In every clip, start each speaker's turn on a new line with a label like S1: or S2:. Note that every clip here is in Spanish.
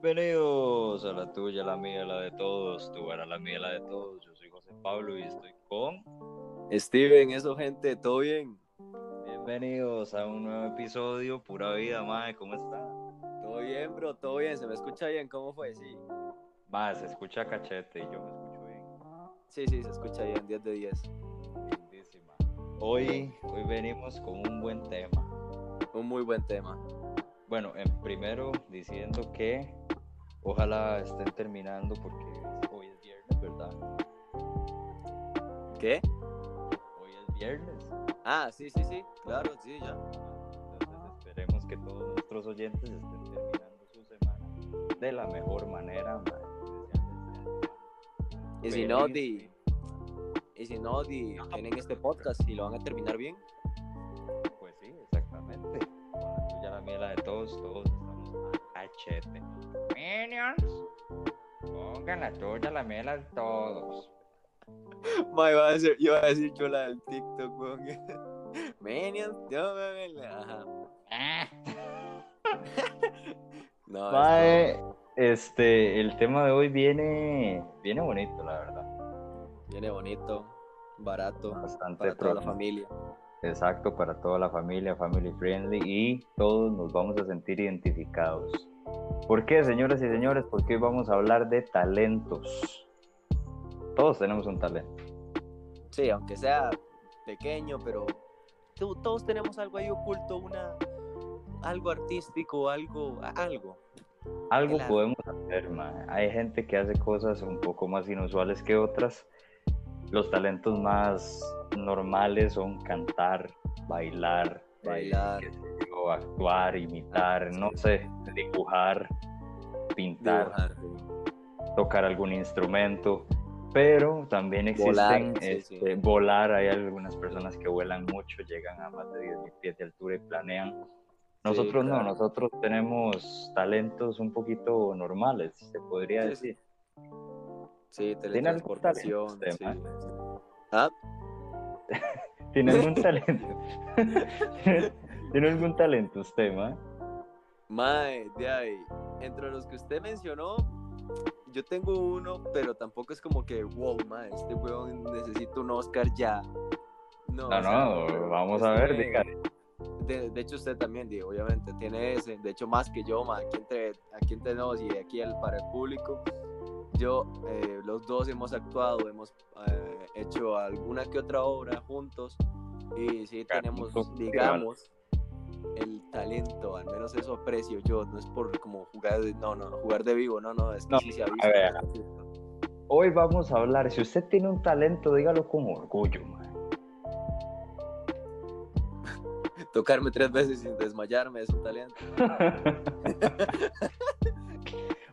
S1: Bienvenidos a la tuya, la mía, la de todos. Tú eras la mía, la de todos. Yo soy José Pablo y estoy con
S2: Steven, eso gente, ¿todo bien?
S1: Bienvenidos a un nuevo episodio, pura vida, mae, ¿cómo está?
S2: Todo bien, bro, todo bien, se me escucha bien, ¿cómo fue? Sí.
S1: Mae, se escucha cachete y yo me escucho bien.
S2: Sí, sí, se escucha bien, 10 de 10.
S1: Lindísima. Hoy, hoy venimos con un buen tema.
S2: Un muy buen tema.
S1: Bueno, en primero diciendo que ojalá estén terminando porque hoy es viernes, ¿verdad?
S2: ¿Qué?
S1: Hoy es viernes.
S2: Ah, sí, sí, sí, claro, sí, ya.
S1: Entonces esperemos que todos nuestros oyentes estén terminando su semana de la mejor manera.
S2: Y si no, di, y si no, di, tienen este podcast y lo van a terminar bien.
S1: Pues sí, exactamente. La tuya, la mía, la de todos, todos cachete. Minions, pongan la tuya, la la de todos.
S2: Ma, iba a decir, iba a decir yo la del TikTok, weón. Minions, yo me me- Ajá. No,
S1: Mae, este, el tema de hoy viene, viene bonito, la verdad.
S2: viene bonito, barato,
S1: Bastante
S2: para toda la familia.
S1: Exacto, para toda la familia, family friendly y todos nos vamos a sentir identificados. ¿Por qué, señoras y señores? Porque hoy vamos a hablar de talentos. Todos tenemos un talento.
S2: Sí, aunque sea pequeño, pero todos tenemos algo ahí oculto, una algo artístico, algo, algo.
S1: Algo
S2: Claro.
S1: podemos hacer. Hay gente que hace cosas un poco más inusuales que otras. Los talentos más normales son cantar, bailar, eh,
S2: Bailar.
S1: Actuar, imitar, no sé, dibujar, pintar.
S2: Dibujar, sí.
S1: tocar algún instrumento, pero también existen
S2: Volar, sí,
S1: este,
S2: sí.
S1: volar. Hay algunas personas que vuelan mucho, llegan a más de 10.000 pies de altura y planean. Nosotros no,
S2: claro.
S1: nosotros tenemos talentos un poquito normales, se podría
S2: Sí,
S1: decir.
S2: Sí,
S1: ¿Tiene algún
S2: teletransportación.
S1: talento
S2: sí.
S1: usted,
S2: Ah,
S1: ¿Tiene algún talento? ¿Tiene algún talento usted, ma?
S2: mae, de ahí. Entre los que usted mencionó, yo tengo uno, pero tampoco es como que, wow, mae, este weón necesita un Oscar ya. No,
S1: No,
S2: o sea,
S1: no,
S2: pero
S1: vamos a ver,
S2: este-
S1: dígale.
S2: De, de hecho, usted también, Diego, obviamente, tiene ese. De hecho, más que yo, ma, aquí entre, aquí entre nos y aquí el, para el público. Yo, eh, los dos hemos actuado, hemos eh, hecho alguna que otra obra juntos. Y sí tenemos, digamos, el talento, al menos eso aprecio yo. No es por como jugar, de- no, no, jugar de vivo, no, no, es que
S1: No,
S2: sí se
S1: a ver. Hoy vamos a hablar, si usted tiene un talento, dígalo con orgullo.
S2: Tocarme tres veces sin desmayarme es un talento.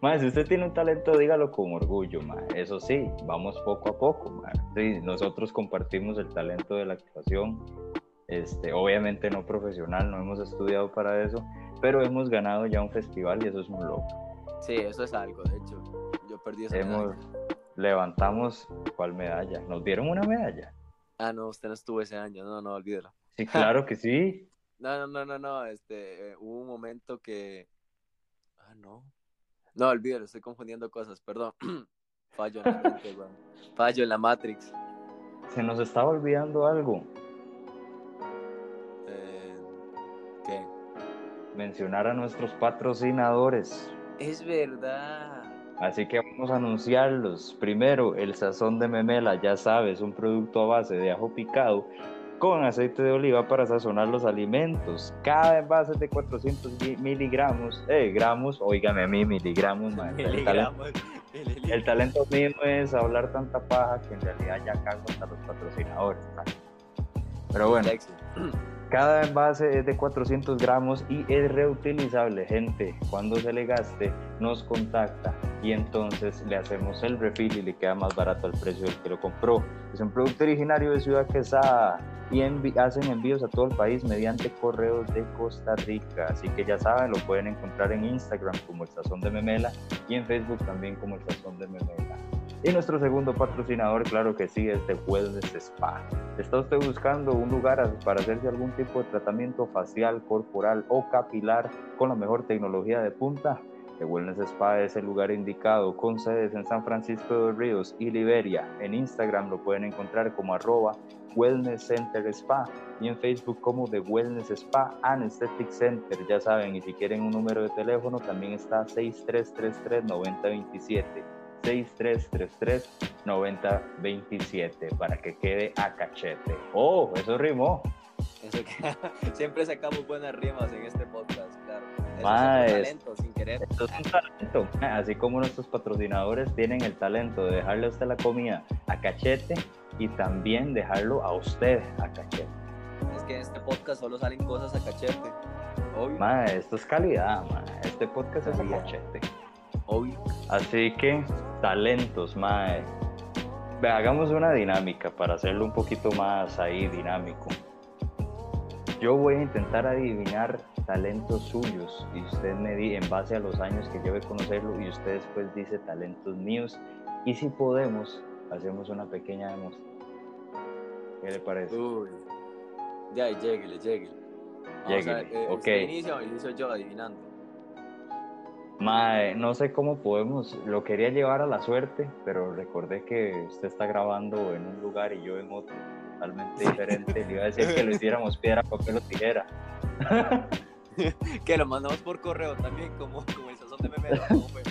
S1: Ma, si usted tiene un talento, dígalo con orgullo, ma. Eso sí, vamos poco a poco, ma. Sí, nosotros compartimos el talento de la actuación. Este, obviamente no profesional, no hemos estudiado para eso, pero hemos ganado ya un festival y eso es un logro.
S2: Sí, eso es algo, de hecho. Yo perdí esa
S1: Hemos,
S2: medalla.
S1: levantamos, ¿cuál medalla? ¿Nos dieron una medalla?
S2: Ah, no, usted no estuvo ese año, no, no, olvídalo.
S1: Sí, claro que sí.
S2: No, no, no, no, no, este, eh, hubo un momento que... Ah, no. No, olvídalo, estoy confundiendo cosas, perdón. Fallo en la mente. Fallo en la Matrix.
S1: Se nos estaba olvidando algo. Mencionar a nuestros patrocinadores.
S2: Es verdad.
S1: Así que vamos a anunciarlos. Primero, el sazón de memela, ya sabes, un producto a base de ajo picado con aceite de oliva para sazonar los alimentos. Cada envase es de 400 mi- miligramos, eh, gramos, óigame a mí, miligramos. man. El, talento,
S2: Miligramos. El-
S1: el talento mío es hablar tanta paja que en realidad ya cago hasta los patrocinadores. man. Pero bueno. cada envase es de 400 gramos y es reutilizable, gente. Cuando se le gaste, nos contacta y entonces le hacemos el refill y le queda más barato al precio del que lo compró. Es un producto originario de Ciudad Quesada y hacen envíos a todo el país mediante correos de Costa Rica. Así que ya saben, lo pueden encontrar en Instagram como el Sazón de Memela y en Facebook también como el Sazón de Memela. Y nuestro segundo patrocinador, claro que sí, es de Wellness Spa. ¿Está usted buscando un lugar para hacerse algún tipo de tratamiento facial, corporal o capilar con la mejor tecnología de punta? The Wellness Spa es el lugar indicado con sedes en San Francisco de Ríos y Liberia. En Instagram lo pueden encontrar como arroba Wellness Center Spa y en Facebook como The Wellness Spa and Aesthetic Center. Ya saben, y si quieren un número de teléfono también está 6333-9027. 6333-9027 para que quede a cachete. ¡Oh! Eso rimó.
S2: Eso que... Siempre sacamos buenas rimas en este podcast, claro. Eso es otro talento, sin querer.
S1: Esto es un talento. Así como nuestros patrocinadores tienen el talento de dejarle a usted la comida a cachete y también dejarlo a usted a cachete.
S2: Es que en este podcast solo salen cosas a cachete. Obvio.
S1: Mae, esto es calidad, mae. Este podcast es a cachete.
S2: Obvio.
S1: Así que, talentos, mae. Ve, hagamos una dinámica para hacerlo un poquito más ahí dinámico. Yo voy a intentar adivinar talentos suyos y usted me di en base a los años que lleve conocerlo y usted después dice talentos míos y si podemos hacemos una pequeña demostración. ¿Qué le parece?
S2: Uy. Ya, lléguele, lléguele.
S1: Lléguele,
S2: ver, eh,
S1: ok.
S2: ¿usted inicia o inicio yo adivinando?
S1: Mae, no sé cómo podemos, lo quería llevar a la suerte, pero recordé que usted está grabando en un lugar y yo en otro, totalmente diferente. Le iba a decir que lo hiciéramos piedra, papel o tijera.
S2: Que lo mandamos por correo también, como, como el sazón de memero. ¿cómo fue?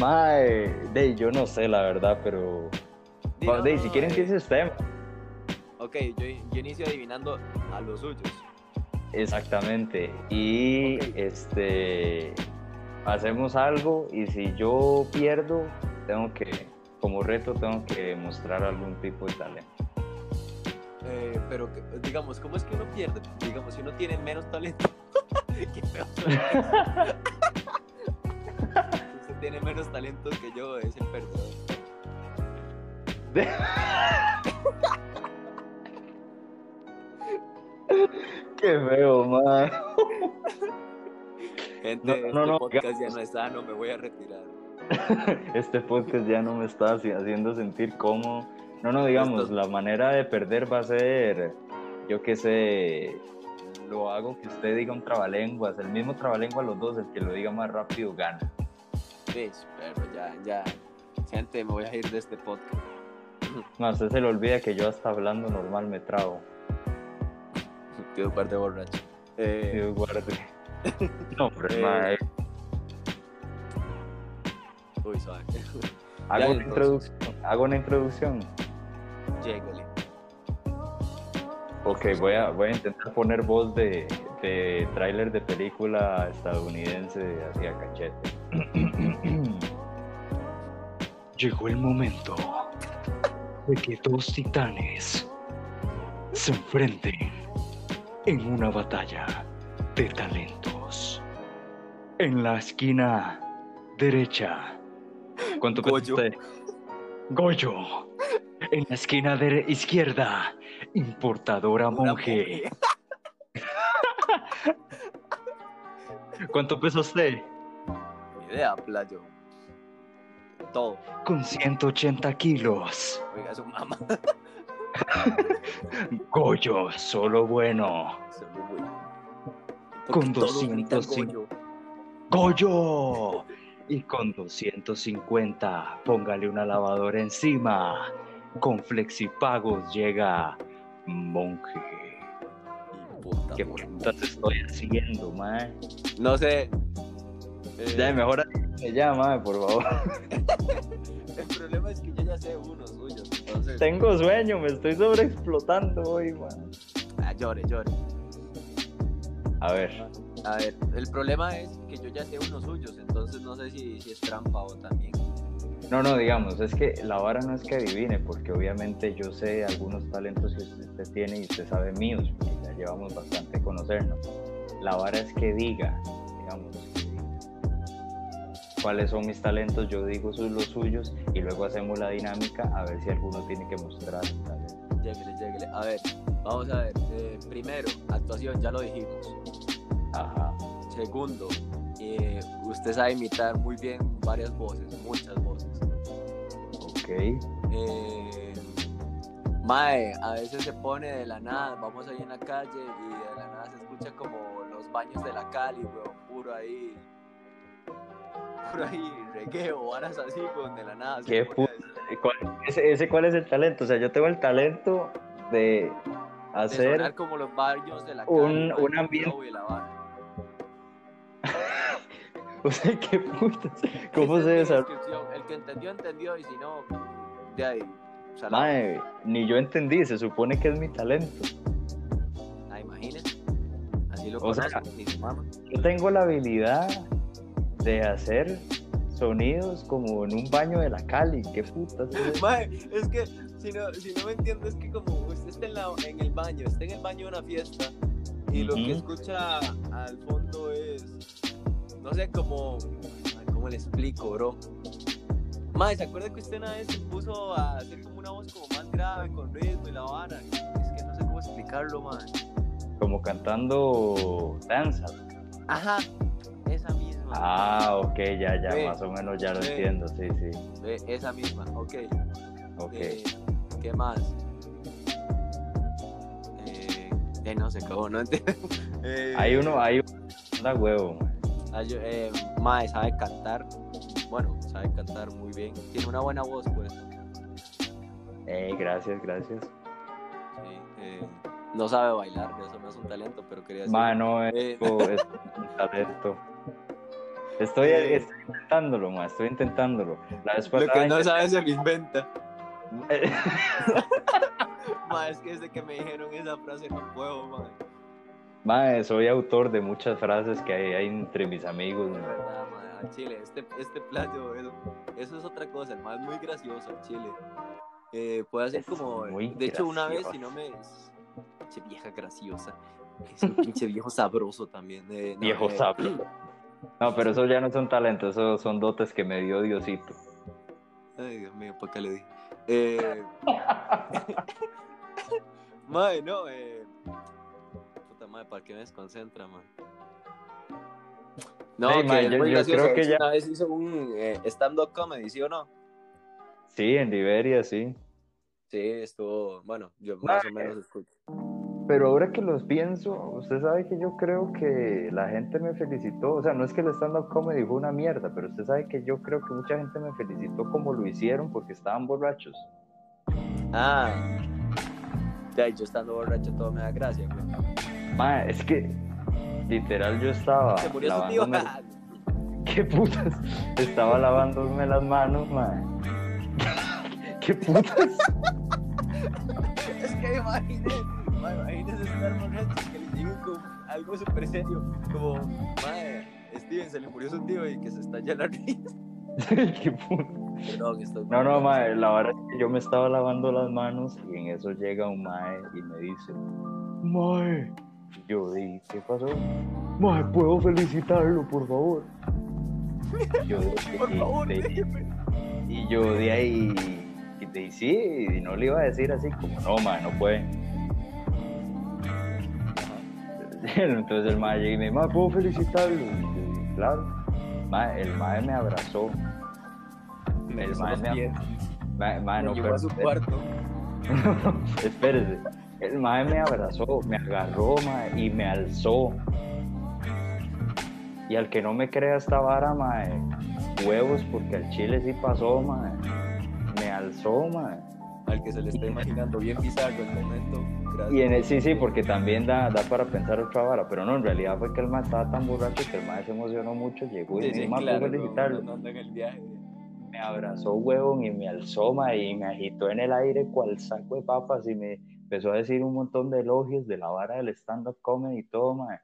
S1: Mae, de, yo no sé la verdad, pero...
S2: Di,
S1: Va,
S2: no,
S1: de,
S2: no,
S1: si quieren que dice usted.
S2: Ok, yo, yo inicio adivinando a los suyos.
S1: Exactamente. Y este hacemos algo y si yo pierdo, tengo que, como reto, tengo que mostrar algún tipo de talento.
S2: Eh, pero, digamos, ¿cómo es que uno pierde? Digamos, si uno tiene menos talento. Qué feo usted tiene menos talento que yo, es el perdedor.
S1: Qué feo, man.
S2: Gente,
S1: No,
S2: este
S1: no, no,
S2: podcast ya no es sano, me voy a retirar.
S1: Este podcast ya no me está haci- haciendo sentir cómodo. No, no, digamos,
S2: Esto-
S1: la manera de perder va a ser, yo qué sé, lo hago que usted diga un trabalenguas, el mismo trabalenguas los dos, el que lo diga más rápido gana.
S2: Sí, pero ya, ya. Gente, me voy a ir de este podcast.
S1: No, usted se le olvida que yo hasta hablando normal me trago.
S2: Quedo parte borracho. Eh,
S1: Dios guarde. No,
S2: Eh,
S1: mae.
S2: uy, suave.
S1: Hago
S2: ya,
S1: una
S2: entonces.
S1: introducción. Hago una introducción.
S2: Lléguele.
S1: Ok, voy a, voy a intentar poner voz de, de tráiler de película estadounidense hacia cachete. Llegó el momento de que dos titanes se enfrenten en una batalla de talentos. En la esquina derecha. ¿Cuánto pesa
S2: Goyo.
S1: usted? Goyo. En la esquina de izquierda, importadora monje. ¿Cuánto pesa usted?
S2: Ni idea, playo. Todo.
S1: Con 180 kilos.
S2: Oiga, su mamá.
S1: Goyo, solo bueno.
S2: Solo, güey. ¿Por
S1: Con
S2: qué todos gritan
S1: 205.
S2: Goyo?
S1: Y con 250, póngale una lavadora encima. Con flexipagos llega monje.
S2: Puta,
S1: ¿Qué
S2: güey.
S1: putas estoy haciendo, mae?
S2: No sé. Eh,
S1: Ya, mejor me llama, por favor.
S2: El problema es que yo ya sé uno suyo. Entonces,
S1: Tengo sueño, me estoy sobreexplotando hoy, man.
S2: ah, llore, llore.
S1: A ver,
S2: A ver, el problema es que yo ya sé unos suyos, entonces no sé si, si es trampa o también.
S1: no, no, digamos, es que la vara no es que adivine, porque obviamente yo sé algunos talentos que usted tiene y usted sabe míos, porque ya llevamos bastante a conocernos. La vara es que diga, digamos, que diga cuáles son mis talentos, yo digo sus los suyos y luego hacemos la dinámica a ver si alguno tiene que mostrar talento.
S2: Lléguele, lléguele. A ver, vamos a ver. eh, primero, actuación, ya lo dijimos.
S1: Ajá.
S2: Segundo, eh, usted sabe imitar muy bien varias voces, muchas voces.
S1: Ok.
S2: Eh, mae, a veces se pone de la nada, vamos ahí en la calle y de la nada se escucha como los baños de la Cali, weón, puro ahí. por ahí reggae o varas así, con de la nada.
S1: ¿Qué puta? ¿Cuál- ese, ese cuál es el talento? O sea, yo tengo el talento de
S2: de
S1: hacer
S2: sonar como los barrios de la
S1: un-
S2: calle,
S1: un ambiente-
S2: la.
S1: O sea, qué putas. ¿Cómo
S2: Esa
S1: se desarrolla?
S2: El que entendió, entendió, y si no, de ahí.
S1: Mae, ni yo entendí, se supone que es mi talento.
S2: Ah, imagínese. Así lo
S1: O sea,
S2: conozco.
S1: Yo tengo la habilidad de hacer sonidos como en un baño de la Cali. ¿Qué putas?
S2: Mae, es que si no, si no me entiendes, es que como usted está en, la- en el baño, está en el baño de una fiesta y lo que
S1: Ujú.
S2: escucha al fondo es, no sé cómo, cómo le explico, bro. Mae, ¿se acuerda que usted una vez se puso a hacer como una voz como más grave, con ritmo y la vara? Es que no sé cómo explicarlo, mae.
S1: Como cantando danza.
S2: Ajá, esa misma.
S1: Ah, ok, ya, ya,
S2: Ve,
S1: más o menos ya lo
S2: ve.
S1: entiendo, sí, sí.
S2: Eh, esa misma, ok.
S1: Ok.
S2: Eh, ¿Qué más? Eh, eh, no se acabó, ¿no? Eh,
S1: Hay uno, hay uno anda huevo, mae.
S2: ah, eh, Mae sabe cantar. Bueno, sabe cantar muy bien. Tiene una buena voz, pues.
S1: Eh, gracias, gracias.
S2: Sí, eh, no sabe bailar, eso no es un talento, pero quería decir.
S1: Mano,
S2: Eh.
S1: esto es un talento. Estoy, estoy intentándolo, ma, estoy intentándolo. La vez
S2: Lo que no sabe se lo inventa. Mae, es que desde que me dijeron esa frase no puedo, mae.
S1: Ma, soy autor de muchas frases que hay, hay entre mis amigos. Ma.
S2: verdad, chile, este, este playo, eso, eso es otra cosa, el más muy gracioso chile. Eh, puede
S1: Es
S2: como, de hecho una vez, si no me... Pinche vieja graciosa. Es un pinche viejo sabroso también. eh, no,
S1: Viejo
S2: eh,
S1: sabio. No, pero eso ya no son talentos, eso son dotes que me dio Diosito.
S2: Ay, Dios mío, ¿para qué le dije? Eh... mae, no, eh... Puta madre, ¿para qué me desconcentra, mae? No,
S1: Ey,
S2: que
S1: mae,
S2: es
S1: yo- creo que ya-
S2: Una vez hizo un eh, stand-up comedy, ¿sí o no?
S1: Sí, en Liberia, sí.
S2: Sí, estuvo, bueno, yo más o menos escucho.
S1: Pero ahora que los pienso, usted sabe que yo creo que la gente me felicitó. O sea, no es que el stand-up comedy fue una mierda, pero usted sabe que yo creo que mucha gente me felicitó como lo hicieron porque estaban borrachos.
S2: Ah, ya, yo estando borracho todo me da gracia, güey.
S1: Ma, es que literal yo estaba
S2: Se murió su tío.
S1: lavándome... ¿Qué putas? Estaba lavándome las manos, ma. ¿Qué putas?
S2: es que imagínese, ma, imagínese estar borracho que le digan como algo súper serio, como, madre, Steven, se le murió su tío y que se estalla la risa.
S1: ¿Qué?
S2: Perdón, estoy
S1: No, no, mae, la verdad es que yo me estaba lavando las manos y en eso llega un mae y me dice, Mae, yo di, ¿qué pasó? Mae, ¿puedo felicitarlo, por favor? Y yo
S2: Por
S1: y
S2: favor,
S1: de- y yo de ahí, y de, sí, y no le iba a decir así como, no, mae, no puede. Entonces el mae llega y me dice, mae, ¿puedo felicitarlo? Y yo, "Sí, claro. Mae, el mae me abrazó.
S2: Me
S1: El mae me,
S2: pies,
S1: mae, mae,
S2: me
S1: no,
S2: llevó
S1: pero-
S2: a su cuarto.
S1: Espérese. El mae me abrazó, me agarró, mae, y me alzó. Y al que no me crea esta vara, mae, huevos, porque al chile sí pasó, mae. Me alzó, mae.
S2: Al que se le está imaginando bien bizarro el momento. Gracias.
S1: Y en el, sí, sí, porque también da, da para pensar otra vara, pero no, en realidad fue que el mae estaba tan borracho que el mae se emocionó mucho, llegó y
S2: Sí,
S1: me
S2: sí,
S1: "Ma,
S2: claro,
S1: ¿puedo
S2: no,
S1: felicitarlo?".
S2: no ando en el viaje.
S1: me abrazó huevón y me alzó mae, y me agitó en el aire cual saco de papas y me empezó a decir un montón de elogios de la vara del stand-up comedy y todo, mae.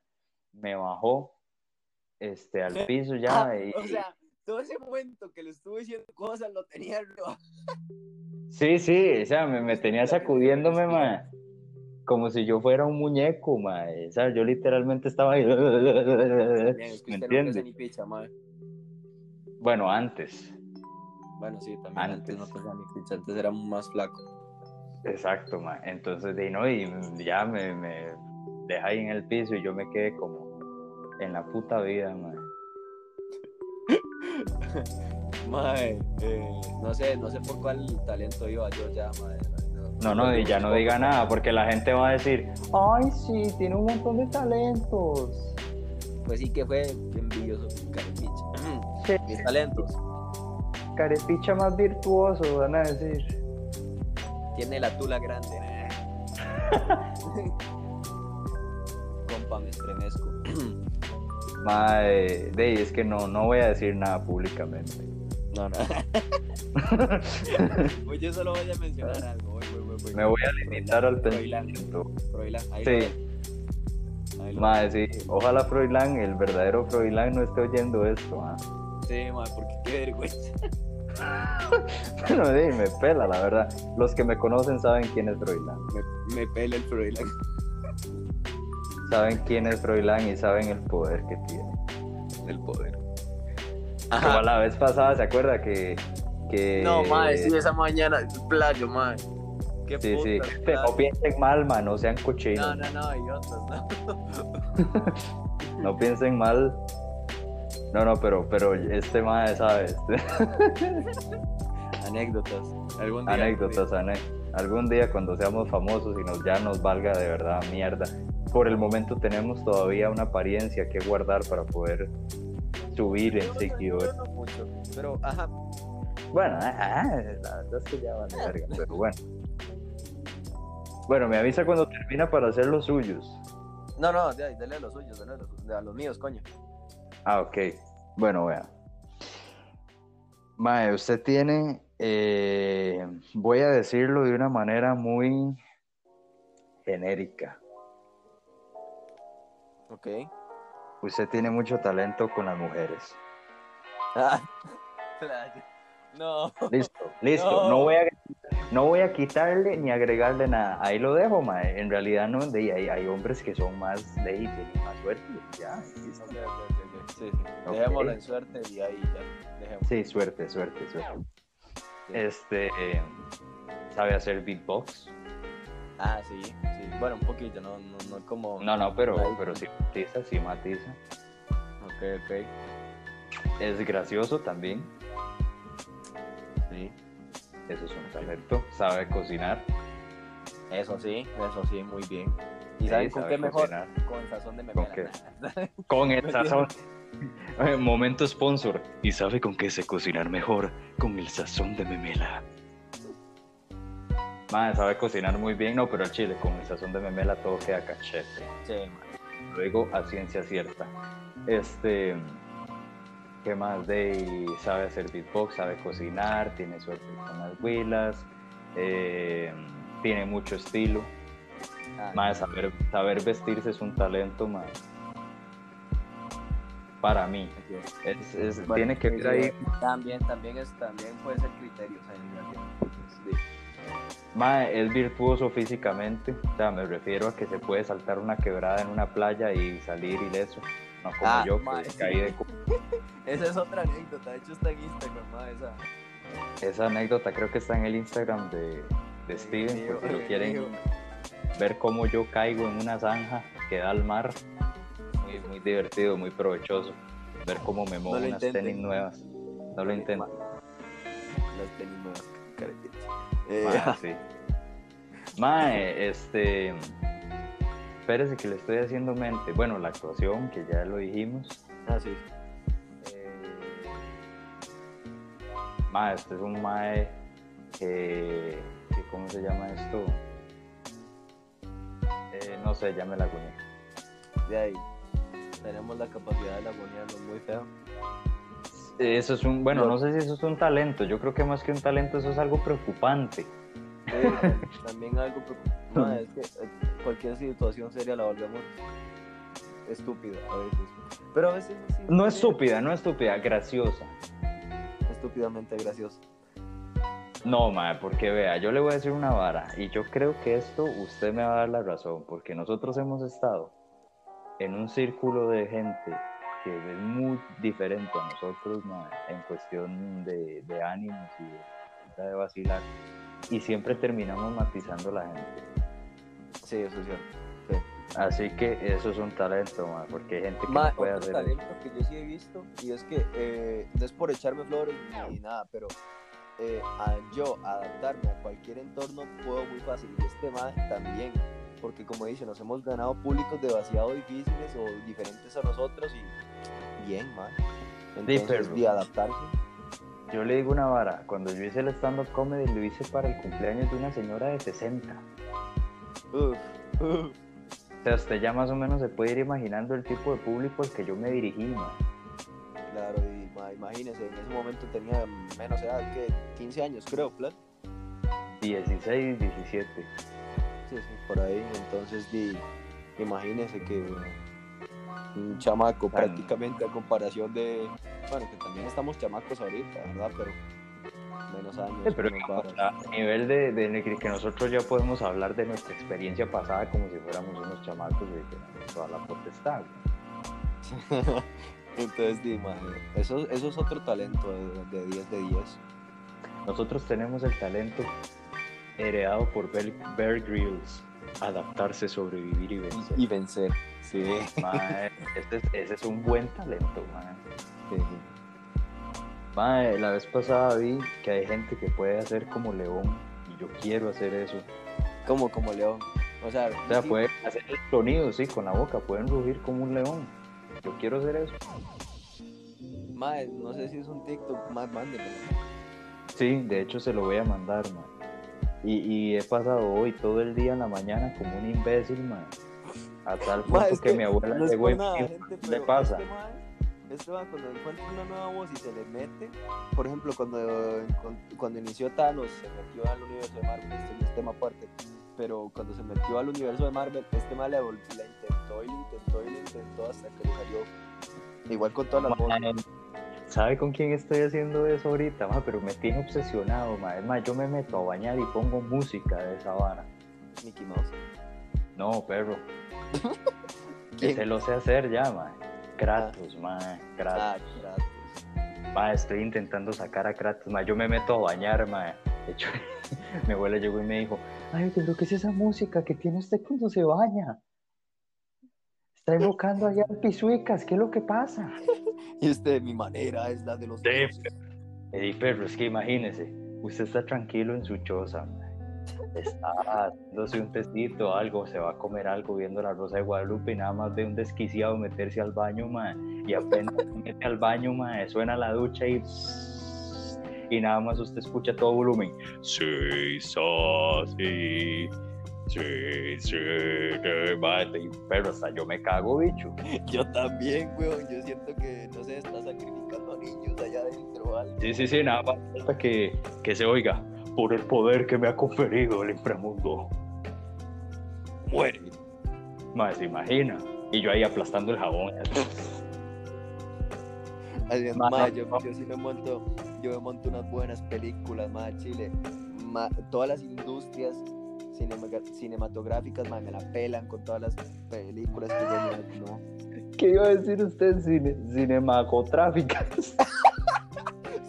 S1: me bajó este, al piso ya
S2: Ah,
S1: y,
S2: o sea, todo ese momento que le estuve diciendo cosas lo tenía arriba.
S1: sí, sí, o sea, me, me tenía sacudiéndome, mae, como si yo fuera un muñeco, mae. o sea, yo literalmente estaba ahí,
S2: Bien, es que
S1: ¿me
S2: no
S1: entiendes?
S2: crece ni picha, madre.
S1: Bueno, antes,
S2: Bueno, sí, también
S1: Antes.
S2: antes, no pesaba ni picha, antes era más flaco.
S1: exacto, mae. entonces de no, y ya me, me deja ahí en el piso y yo me quedé como en la puta vida, mae.
S2: Mae, eh, no sé, no sé por cuál talento iba yo ya, madre.
S1: No, no, y ya no diga nada, porque la gente va a decir, ay, sí, tiene un montón de talentos.
S2: Pues sí que fue bien envidioso, caripicha.
S1: carepiche,
S2: mis talentos.
S1: carepicha más virtuoso, van a decir.
S2: Tiene la tula grande. eh. Compa, me estremezco.
S1: Mae, de es que no, no voy a decir nada públicamente.
S2: No, no. Pues yo solo voy a mencionar algo. Voy, voy, voy, voy.
S1: Me voy a limitar al pensamiento.
S2: Froilán, ahí
S1: Sí.
S2: Ahí
S1: Mae, sí, ojalá Froilán, el verdadero Froilán, no esté oyendo esto.
S2: ven. Sí, ma, porque qué vergüenza.
S1: Bueno, sí, me pela, la verdad. Los que me conocen saben quién es Froilán.
S2: Me, me pela el Froilán.
S1: Saben quién es Froilán y saben el poder que tiene.
S2: El poder.
S1: Como la vez pasada, ¿se acuerda que... que...
S2: No, madre, sí, esa mañana, playo, madre. Qué
S1: Sí, sí. Pero. No piensen mal, man, no sean cochinos.
S2: No, no, no, idiotas, no.
S1: No piensen mal. No, no, pero, pero este mae sabe. este-
S2: Anécdotas. Algún día.
S1: Anécdotas, ane- Algún día cuando seamos famosos y nos, ya nos valga de verdad mierda. Por el momento tenemos todavía una apariencia que guardar para poder subir en seguidores.
S2: No mucho, pero ajá.
S1: Bueno, ah, ah, la verdad es que ya van de verga, pero bueno. Bueno, me avisa cuando termina para hacer los suyos.
S2: No, no, dale a los suyos, dale a los, a los míos, coño.
S1: Ah, ok. Bueno, vea. Mae, usted tiene, eh, voy a decirlo de una manera muy genérica.
S2: Ok.
S1: Usted tiene mucho talento con las mujeres.
S2: Ah. No.
S1: Listo, listo.
S2: No.
S1: No, voy, a, no voy a quitarle ni agregarle nada. Ahí lo dejo, mae. En realidad no, de, hay, hay hombres que son más de ahí, tienen más suerte. Ya, listo.
S2: Sí, sí. Dejémoslo en suerte y ahí ya. Dejémoslo.
S1: Sí, suerte, suerte, suerte. Este, eh, ¿sabe hacer beatbox?
S2: Ah, sí, sí. Bueno, un poquillo, no, no, no como.
S1: No, no, pero, pero sí matiza, sí matiza.
S2: Ok, ok.
S1: Es gracioso también,
S2: Sí.
S1: eso es un talento. Sabe cocinar.
S2: Eso sí, eso sí, muy bien. ¿Y
S1: Sí,
S2: saben con
S1: sabe
S2: qué mejor?
S1: cocinar.
S2: Con sazón de
S1: ¿Con
S2: memela.
S1: Con el sazón. Momento sponsor. ¿Y sabe con qué sé cocinar mejor? Con el sazón de memela. Madre, sabe cocinar muy bien, no, pero el chile, con el sazón de memela todo queda cachete.
S2: Sí, man.
S1: Luego, a ciencia cierta. Este. ¿Qué más? De sabe hacer beatbox, sabe cocinar, tiene suerte con las huilas, eh, tiene mucho estilo.
S2: Ah,
S1: Más saber, saber vestirse es un talento más. Para mí.
S2: así es.
S1: Es, es-
S2: Bueno,
S1: tiene que ver ahí.
S2: También, también, es, también puede ser criterio, o sea. Sí.
S1: Mae, es virtuoso físicamente. O sea, me refiero a que se puede saltar una quebrada en una playa y salir ileso. No como
S2: Ah,
S1: yo, que
S2: sí.
S1: caí de
S2: Esa es otra anécdota, de hecho está en Instagram, ma, esa.
S1: Esa anécdota creo que está en el Instagram de, de Steven,
S2: Mío,
S1: por si lo quieren ver cómo yo caigo en una zanja que da al mar. Muy, muy divertido, muy provechoso. Ver cómo me muevo
S2: lo
S1: unas tenis nuevas. No lo intento.
S2: Las tenis nuevas. Eh,
S1: Mae, sí. Mae, este. Espérese que le estoy haciendo mente. Bueno, la actuación, que ya lo dijimos.
S2: ah, sí.
S1: Eh, Mae, este es un Mae que. que ¿Cómo se llama esto? Eh, no sé, ya me la acuñé.
S2: De ahí. Tenemos la capacidad de lagunearnos muy feo.
S1: Eso es un. Bueno, no sé si eso es un talento. Yo creo que más que un talento, eso es algo preocupante.
S2: También algo preocupante. No, es que eh, cualquier situación seria la volvemos estúpida a veces. Pero a veces sí,
S1: No es estúpida, no es estúpida, graciosa.
S2: Estúpidamente gracioso.
S1: No, mae, porque vea, yo le voy a decir una vara y yo creo que esto usted me va a dar la razón, porque nosotros hemos estado en un círculo de gente que es muy diferente a nosotros en cuestión de, de ánimos y de, de vacilar y siempre terminamos matizando a la gente.
S2: Sí, eso es cierto. Sí.
S1: Así que eso es un talento, porque hay gente que
S2: Ma,
S1: no puede
S2: otro
S1: hacer eso.
S2: talento que yo sí he visto y es que eh, no es por echarme flores ni nada, pero eh, a yo adaptarme a cualquier entorno puedo muy fácil y este man también, porque como dice, nos hemos ganado públicos demasiado difíciles o diferentes a nosotros y bien, man. Entonces, de adaptarse.
S1: Yo le digo una vara, cuando yo hice el stand-up comedy lo hice para el cumpleaños de una señora de 60.
S2: Uf, uf.
S1: O sea, usted ya más o menos se puede ir imaginando el tipo de público al que yo me dirigí, man.
S2: Claro, y ma, imagínese, en ese momento tenía menos edad que 15 años, creo, plan.
S1: 16, 17.
S2: Por ahí. Entonces, di, imagínese que un chamaco prácticamente a comparación de, bueno, que también estamos chamacos ahorita, ¿verdad? Pero menos años.
S1: Sí, pero
S2: menos
S1: digamos,
S2: varas.
S1: a nivel de, de que- nosotros ya podemos hablar de nuestra experiencia pasada como si fuéramos unos chamacos y tenemos toda la potestad.
S2: Entonces, di, eso, eso es otro talento de, de 10 de 10.
S1: Nosotros tenemos el talento heredado por Bear, Grylls, adaptarse, sobrevivir y vencer.
S2: Y vencer. Sí.
S1: Mae, ese, es, ese es un buen talento,
S2: sí.
S1: La vez pasada vi que hay gente que puede hacer como león y yo quiero hacer eso.
S2: Como, como león. O sea,
S1: O sea,
S2: sí,
S1: pueden hacer el sonido, sí, con la boca, pueden rugir como un león. Yo quiero hacer eso.
S2: mae, no sé si es un TikTok, más mándemelo.
S1: Sí, de hecho se lo voy a mandar, man. Y, y he pasado hoy todo el día en la mañana como un imbécil, man. A tal punto
S2: Ma, es
S1: que, mi abuela
S2: no
S1: llegó y
S2: por nada,
S1: me dijo,
S2: gente,
S1: ¿qué
S2: pero
S1: le pasa?
S2: Este mae, este cuando encuentra una nueva voz y se le mete, por ejemplo, cuando, cuando inició Thanos, se metió al universo de Marvel, este es un tema aparte, pero cuando se metió al universo de Marvel, este le, vol- la intentó y le intentó y le intentó hasta que le salió. Igual con todas las voces.
S1: "Man, ¿Sabe con quién estoy haciendo eso ahorita, ma? Pero me tiene obsesionado, ma. Es más, yo me meto a bañar y pongo música de esa vara.
S2: Mickey Mouse.
S1: No, perro. Que se lo sé hacer ya, ma. Kratos, ma. Kratos.
S2: Ah, Kratos.
S1: Ma, estoy intentando sacar a Kratos, ma. Yo me meto a bañar, ma. De hecho, mi abuela llegó y me dijo, ay, pero ¿qué es esa música que tiene usted cuando se baña? Está evocando allá al Pisuicas, ¿qué es lo que pasa?
S2: Y este, mi manera es la de los.
S1: Ey, perro, es que imagínese, usted está tranquilo en su choza. Está haciéndose un tecito, algo, se va a comer algo viendo la Rosa de Guadalupe y nada más ve un desquiciado meterse al baño, ma. Y apenas se mete al baño, ma, suena la ducha y... Y nada más usted escucha todo volumen. Sí, so, sí, sí, sí, sí, ma, y, Pero hasta yo me cago, bicho.
S2: Yo también, weón. Yo siento que, no sé, está sacrificando a niños allá adentro algo.
S1: Sí, sí, sí, nada más falta que, que se oiga. Por el poder que me ha conferido el inframundo. Muere. Más se imagina. Y yo ahí aplastando el jabón. Ma,
S2: ma,
S1: no,
S2: yo, yo sí me monto, yo me monto unas buenas películas, ma, Chile. Ma, todas las industrias cinema- cinematográficas, ma, me la pelan con todas las películas que yo no.
S1: ¿Qué iba a decir usted? Cine, cinematográficas.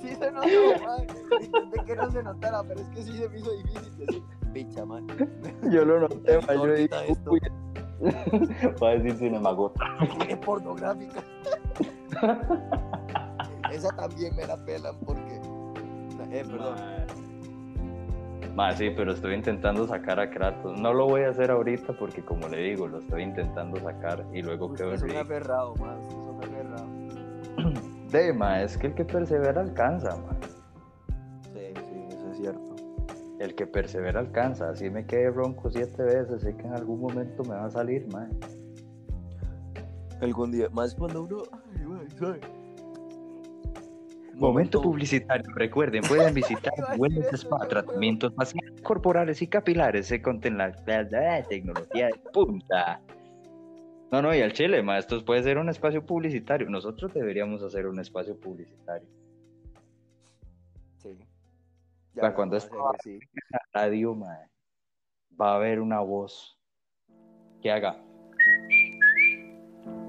S2: Sí se notó, ma. Intenté que no se notara, pero es que sí se me hizo difícil decir, picha, man.
S1: Yo lo noté, ma, yo dije,
S2: Ahorita esto.
S1: uy. Va a decir cinematográficas.
S2: Cine pornográfica. Esa también me la pelan porque. Eh, perdón.
S1: Más sí, pero estoy intentando sacar a Kratos. No lo voy a hacer ahorita porque, como le digo, lo estoy intentando sacar y luego quedo
S2: es un aferrado. Usted es un aferrado.
S1: De, ma, es que el que persevera alcanza, ma.
S2: Sí, sí, eso es cierto.
S1: El que persevera alcanza. Así me quedé ronco siete veces. Sé que en algún momento me va a salir, ma.
S2: Algún día. Más cuando uno. Ay.
S1: Momento publicitario. Recuerden, pueden visitar Wellness Spa, tratamientos faciales, corporales y capilares. Se conten la, la- la tecnología de punta. No, no, y al chile, ma, esto puede ser un espacio publicitario. Nosotros deberíamos hacer un espacio publicitario.
S2: Sí.
S1: sea, cuando
S2: vamos a
S1: estaba- radio, mae, va a haber una voz que haga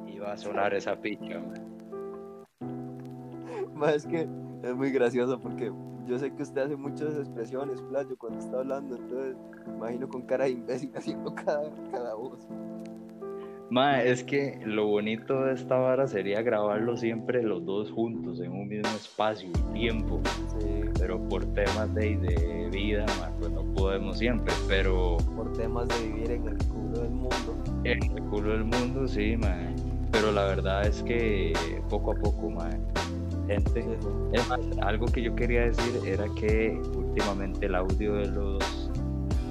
S1: y va a sonar esa picha, mae.
S2: Ma, es que es muy gracioso porque yo sé que usted hace muchas expresiones, playo, cuando está hablando, entonces me imagino con cara de imbécil haciendo cada, cada voz.
S1: Mae, es que lo bonito de esta vara sería grabarlo siempre los dos juntos en un mismo espacio y tiempo,
S2: Sí,
S1: pero por temas de, de vida, mae, pues no podemos siempre, pero
S2: por temas de vivir en el culo del mundo.
S1: en el culo del mundo sí, mae. pero la verdad es que poco a poco, mae. Gente, es más, algo que yo quería decir era que últimamente el audio de los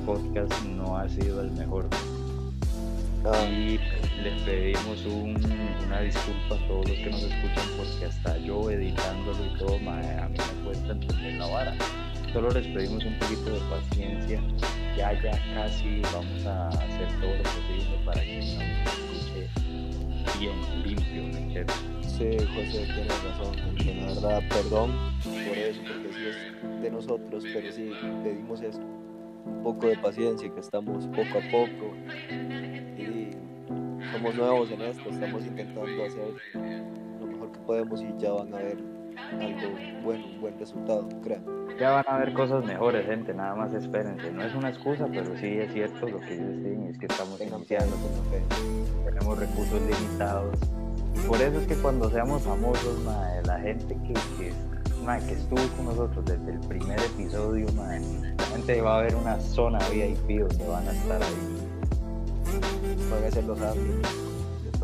S1: podcasts no ha sido el mejor.
S2: Ah,
S1: Y les pedimos un- una disculpa a todos los que nos escuchan porque hasta yo editándolo y todo, mae, a mí me cuesta entender la vara. Solo les pedimos un poquito de paciencia. Ya, ya casi vamos a hacer todo lo posible para que nos escuche bien, limpio, ¿me entiendes?
S2: Sí, José, tienes razón. porque La verdad, perdón por eso, porque sí es de nosotros, pero sí pedimos eso. Un poco de paciencia, que estamos poco a poco. Y somos nuevos en esto, estamos intentando hacer lo mejor que podemos y ya van a ver algo bueno, un buen resultado, creo.
S1: Ya van a haber cosas mejores, gente, nada más espérense. No es una excusa, pero sí es cierto lo que ellos dicen, es que estamos
S2: Tengan fe,
S1: iniciando. tenemos recursos limitados. Por eso es que cuando seamos famosos, la gente que, que, mae, que estuvo con nosotros desde el primer episodio, la gente va a ver una zona VIP donde van a estar ahí.
S2: Van a ser los admins.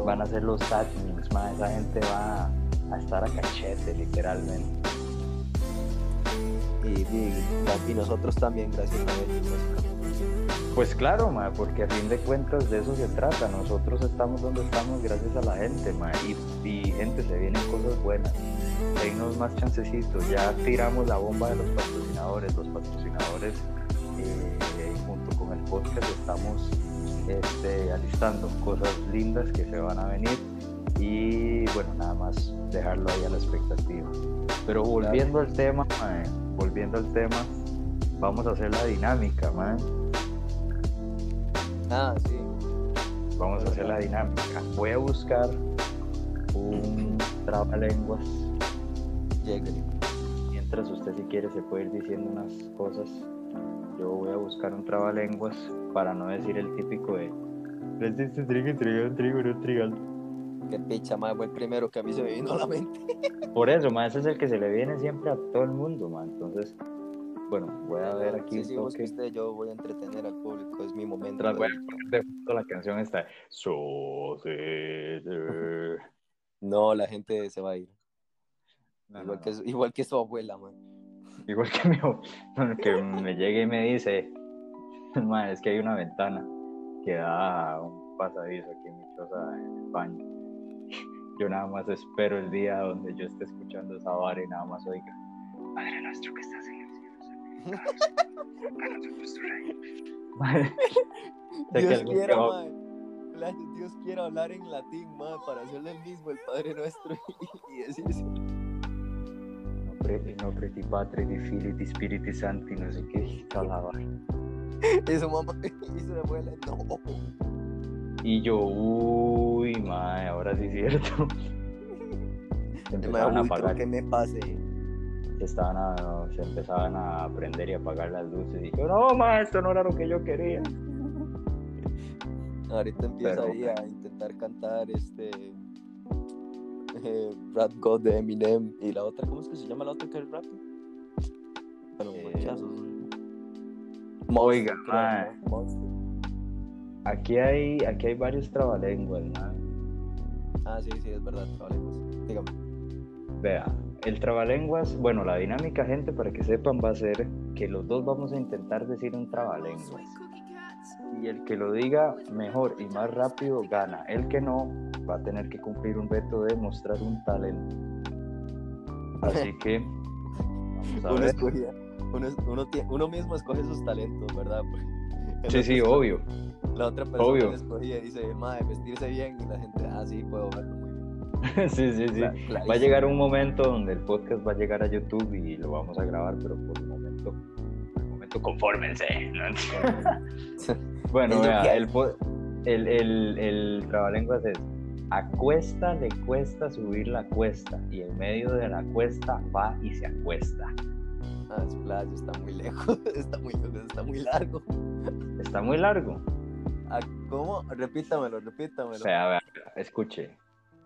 S1: Van a ser los admins, esa gente va a estar a cachete, literalmente.
S2: y, nosotros también, gracias a ellos.
S1: Pues claro, mae, porque a fin de cuentas de eso se trata. Nosotros estamos donde estamos gracias a la gente, mae, y, y gente, se vienen cosas buenas. Denos más chancecitos. Ya tiramos la bomba de los patrocinadores. Los patrocinadores, eh, junto con el podcast, estamos este, alistando cosas lindas que se van a venir. Y bueno, nada más dejarlo ahí a la expectativa. Pero volviendo al tema, mae, volviendo al tema, vamos a hacer la dinámica, man.
S2: Ah, sí.
S1: Vamos a hacer la dinámica. Voy a buscar un trabalenguas.
S2: Lléguele.
S1: Mientras usted si quiere se puede ir diciendo unas cosas. Yo voy a buscar un trabalenguas para no decir el típico de "Resiste, trigo, trigo, trigo, no, trigal".
S2: Qué picha, más fue el primero que a mí se me vino a la mente.
S1: Por eso, man, ese es el que se le viene siempre a todo el mundo, man. Entonces, bueno, voy a ver aquí
S2: Sí, sí, vos que
S1: toque.
S2: usted, yo voy a entretener al público, es mi momento.
S1: Mientras voy a
S2: de-
S1: poner de fondo la canción está.
S2: No, la gente se va a ir.
S1: No,
S2: igual,
S1: no,
S2: Que,
S1: no.
S2: igual que su abuela, man.
S1: Igual que mi ab- bueno, que me llegue y me dice, "Ma, es que hay una ventana que da a un pasadizo aquí en mi choza en el baño. Yo nada más espero el día donde yo esté escuchando esa vara y nada más oiga, Padre nuestro que estás en Madre,
S2: Dios quiera. La- Dios quiera hablar en latín, man, para hacerle el mismo el Padre Nuestro y, y decir
S1: No pre- no preti patri di fili di spiriti santi, no sé qué, la vara.
S2: eso, mamá, y su abuela, no.
S1: Y yo, uy, mae, ahora sí es cierto. Empezaban a apagar,
S2: que me pase.
S1: Estaban a- se empezaban a prender y apagar las luces. Y yo, no, mae, esto no era lo que yo quería.
S2: Ahorita empieza ahí a intentar cantar este eh, Rap God de Eminem y la otra, ¿cómo es que se llama la otra que es rap? Bueno,
S1: Eh. Oiga. Aquí hay, aquí hay varios trabalenguas, mae.
S2: Ah, sí, sí, es verdad, hablemos. Dígame.
S1: Vea, el trabalenguas, bueno, la dinámica, gente, para que sepan, va a ser que los dos vamos a intentar decir un trabalenguas. Y el que lo diga mejor y más rápido gana. El que no va a tener que cumplir un reto de mostrar un talento. Así que vamos a
S2: Uno,
S1: ver.
S2: escogía- uno, uno, tie- uno mismo escoge sus talentos, ¿verdad? El
S1: Sí, sí, obvio.
S2: La otra persona
S1: Obvio.
S2: escogía y dice, madre, vestirse bien y la gente, ah, sí, puedo verlo.
S1: Sí, sí, sí. Va a llegar un momento donde el podcast va a llegar a YouTube y lo vamos a grabar, pero por el momento, por el momento confórmense. ¿no? bueno,
S2: Es
S1: vea, el, el, el, el trabalenguas es a cuesta le cuesta subir la cuesta y en medio de la cuesta va y se acuesta.
S2: Ah, Splash está muy lejos, está muy lejos, está muy largo.
S1: Está muy largo.
S2: Ah, ¿Cómo? Repítamelo, repítamelo.
S1: O sea, vea, escuche.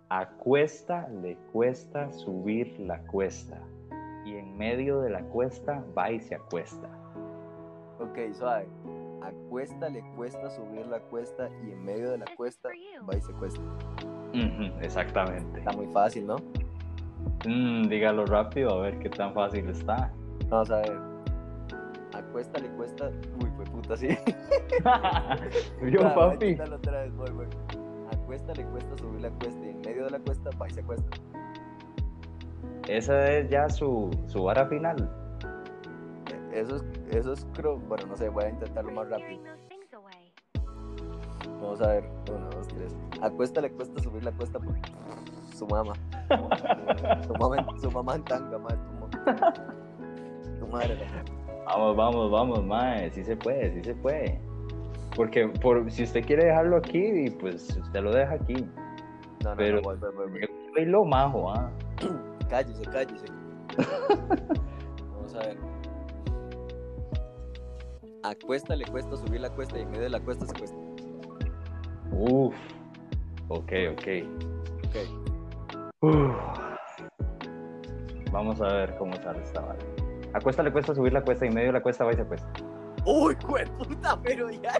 S1: A cuesta le cuesta subir la cuesta y en medio de la cuesta va y se acuesta.
S2: Ok, suave. A cuesta le cuesta subir la cuesta y en medio de la cuesta va y se cuesta.
S1: Ujú, exactamente.
S2: Está muy fácil, ¿no?
S1: Mm, dígalo rápido a ver qué tan fácil está.
S2: Vamos a ver. A cuesta le cuesta. Uy, fue puta, sí.
S1: Yo,
S2: Claro, voy a
S1: papi.
S2: otra vez, voy, voy. Cuesta le cuesta subir la cuesta y en medio de la cuesta va y se cuesta.
S1: Esa es ya su, su vara final.
S2: Eh, Eso es, eso es, creo. Bueno, no sé, voy a intentarlo más rápido. Vamos a ver. Uno, dos, tres. A cuesta le cuesta subir la cuesta por su mamá. su, mamá en, su mamá en tanga, madre. Tu, tu madre.
S1: Vamos, vamos, vamos, mae. Sí se puede, sí se puede. Porque por, si usted quiere dejarlo aquí, pues usted lo deja aquí.
S2: No, no,
S1: Pero-
S2: no, voy, voy, voy, voy.
S1: Lo majo, ¿ah?
S2: Cállese, cállese. Vamos a ver. A cuesta le cuesta subir la cuesta y en medio de la cuesta se cuesta.
S1: Uf. Ok, ok.
S2: Ok.
S1: Uf. Vamos a ver cómo sale esta vara. A cuesta le cuesta subir la cuesta y en medio de la cuesta va y se cuesta.
S2: Uy, puta, pero ya.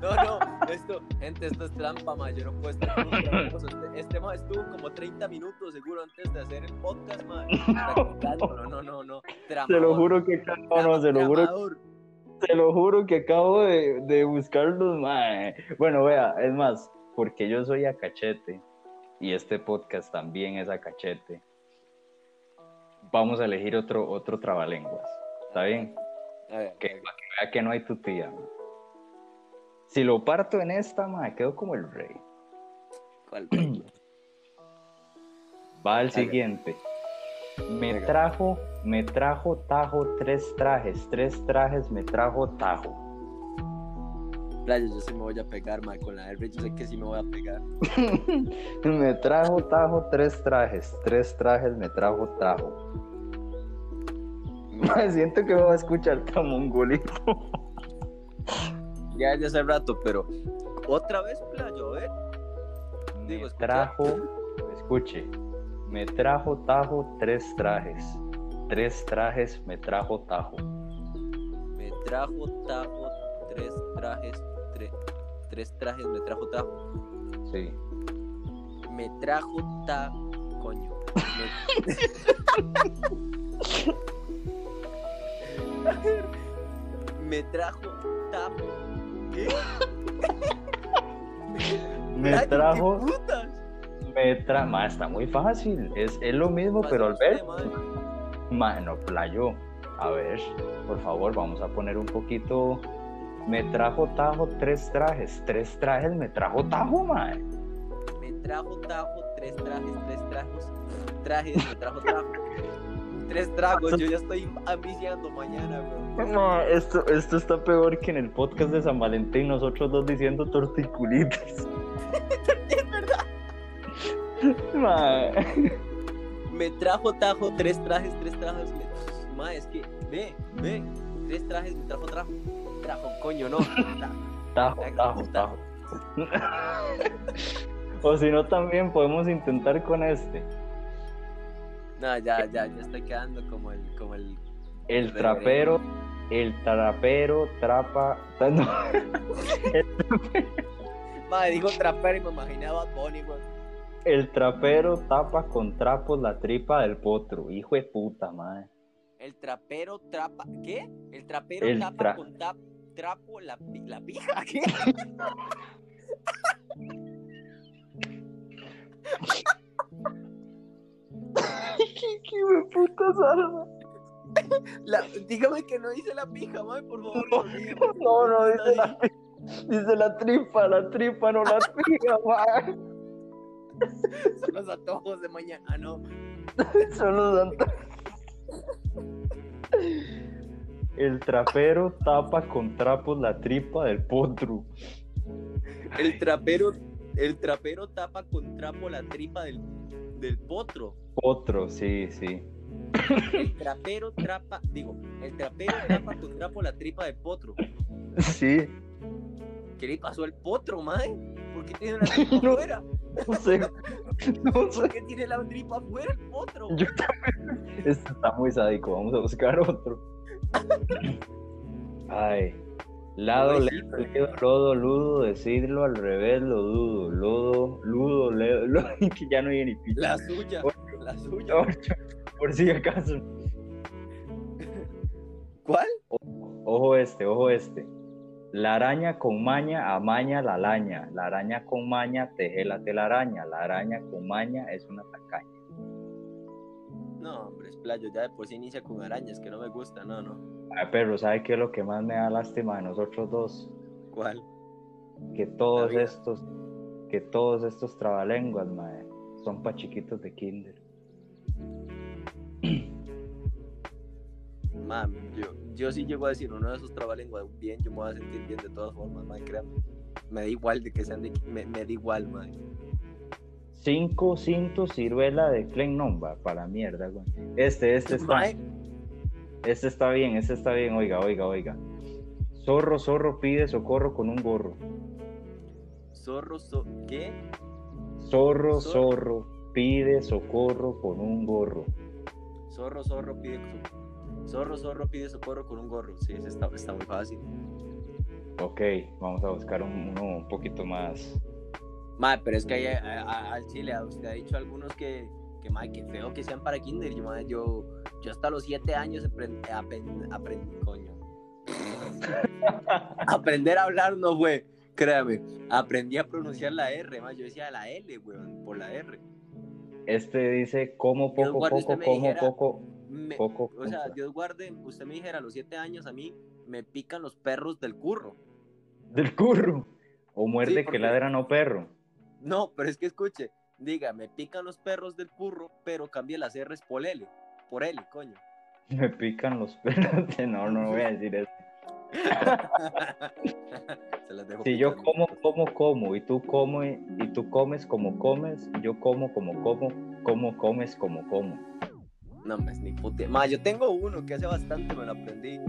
S2: No, no, esto, gente, esto es trampa, ma. Yo no puedo estar. Este, este ma estuvo como 30 minutos seguro antes de hacer el podcast, ma. No, no, no, no.
S1: Se lo
S2: Tramador.
S1: juro que no, no, se lo juro,
S2: Tramador.
S1: se lo juro que acabo de, de buscarlos, mae. Bueno, vea, es más, porque yo soy a cachete y este podcast también es a cachete. Vamos a elegir otro, otro trabalenguas. ¿Está bien?
S2: Ver,
S1: Que, para que vea que no hay tutía. mae. Si lo parto en esta, mae, quedo como el rey.
S2: ¿cuál?
S1: Va al siguiente. Me trajo, me trajo Tajo tres trajes, tres trajes me trajo Tajo.
S2: Playa, yo sí me voy a pegar, ma. Con la R, yo sé que sí me voy a pegar.
S1: me trajo Tajo tres trajes, tres trajes me trajo Tajo. Me siento que me va a escuchar tan mongolito.
S2: Ya desde hace rato, pero otra vez, playo.
S1: Me
S2: Digo, escucha.
S1: trajo, escuche, me trajo Tajo tres trajes, tres trajes me trajo Tajo.
S2: Me trajo tajo, tres trajes, tre- tres trajes me trajo tajo.
S1: Sí.
S2: Me trajo ta coño. Me, me trajo tajo. ¿Qué?
S1: Me
S2: Playo, ¿qué
S1: trajo,
S2: putas?
S1: me tra... Ma, está muy fácil, es, es lo mismo, pero al ver. Mano, playo. A ver, por favor, vamos a poner un poquito. Me trajo Tajo tres trajes. Tres trajes me trajo Tajo, mae.
S2: Me trajo tajo, tres trajes, tres trajos. Trajes, me trajo tajo. Tres tragos, yo ya estoy ambiciando mañana, bro.
S1: Ma, esto, esto está peor que en el podcast de San Valentín, nosotros dos diciendo torticulitas.
S2: Es verdad. Me trajo tajo, tres trajes, tres trajos. Me... Ma, es que, ve, ve. Tres trajes, me trajo trajo. Trajo, coño, no.
S1: Tajo, tajo, tajo. o si no, también podemos intentar con este.
S2: No, ya, ya, ya estoy quedando como el, como el.
S1: El trapero, el trapero trapa. no,
S2: Ma, dijo trapero y me imaginaba a güey.
S1: El trapero tapa con trapos la tripa del potro. Hijo de puta, madre.
S2: El trapero trapa. ¿Qué? El trapero
S1: El
S2: tapa
S1: tra-
S2: con tap, trapo la, la pija. ¿Qué?
S1: ¿Qué, qué puta salva?
S2: La- dígame que no hice la pija, ma, por favor.
S1: No. No, dice la, dice la tripa, la tripa, no la tripa, madre.
S2: Son los antojos de mañana, ¿no?
S1: Son los anta- El trapero tapa con trapos la tripa del potro.
S2: El trapero, el trapero tapa con trapo la tripa del, del potro.
S1: Potro, sí, sí.
S2: El trapero trapa, digo, el trapero tapa con trapo la tripa del potro.
S1: Sí,
S2: ¿Qué le pasó al potro, mae? ¿Por qué tiene la tripa
S1: No.
S2: afuera?
S1: no sé. No sé.
S2: ¿Por qué tiene la tripa afuera el potro?
S1: Yo también. Este está muy sádico. Vamos a buscar otro. Ay. Lado, ledo, ledo, lodo, ludo, decirlo al revés, lo dudo. Lodo, ludo, ledo, lo- que ya no hay ni pito.
S2: La suya, la suya.
S1: Ocho, por si acaso.
S2: ¿Cuál?
S1: Ojo este, ojo este. La araña con maña amaña la araña. La araña con maña teje la telaraña. La araña con maña es una tacaña.
S2: No, hombre, es playo, ya de por sí inicia con arañas, que no me gusta, no, no.
S1: Ay, perro, ¿sabe qué es lo que más me da lástima de nosotros dos?
S2: ¿Cuál?
S1: Que todos estos, que todos estos trabalenguas, mae, son pa' chiquitos de kinder.
S2: Mam, yo, yo sí llego a decir uno de esos trabalenguas bien, yo me voy a sentir bien de todas formas, man, créame. Me da igual de que sean de me, me da igual, man.
S1: Cinco cintos ciruela de Clen Nomba, para mierda, güey. Este, este está, este está bien, este está bien, oiga, oiga, oiga. Zorro, zorro pide socorro con un gorro.
S2: zorro, zo- ¿qué?
S1: Zorro,
S2: Zorro.
S1: zorro pide socorro con un gorro.
S2: Zorro, zorro pide so- zorro, zorro pide socorro con un gorro. Sí, ese está, está muy fácil.
S1: Ok, vamos a buscar un- uno un poquito más.
S2: Mae, pero es que hay- a- a- al chile, usted ha dicho algunos que, que que feo que sean para kinder. Yo, yo, yo hasta los siete años aprendí, aprendí, coño. Aprender a hablar no fue, créame. Aprendí a pronunciar la R, mae. Yo decía la L, weón, por la R.
S1: Este dice como poco,
S2: guarde,
S1: poco, como
S2: dijera-
S1: poco,
S2: Me-
S1: poco.
S2: o sea. Dios guarde, usted me dijera a los siete años a mí me pican los perros del curro.
S1: Del curro. O muerde
S2: Sí,
S1: que
S2: porque-
S1: ladra no perro.
S2: No, pero es que escuche, diga, me pican los perros del curro, pero cambie las R's por L, por L, coño.
S1: Me pican los perros. No, no voy a decir eso.
S2: Se las dejo
S1: Si yo como, como, como, y tú comes, y tú comes como comes, yo como, como, como, como, comes como, como.
S2: No, me ni puta. Ma, yo tengo uno que hace bastante me lo aprendí.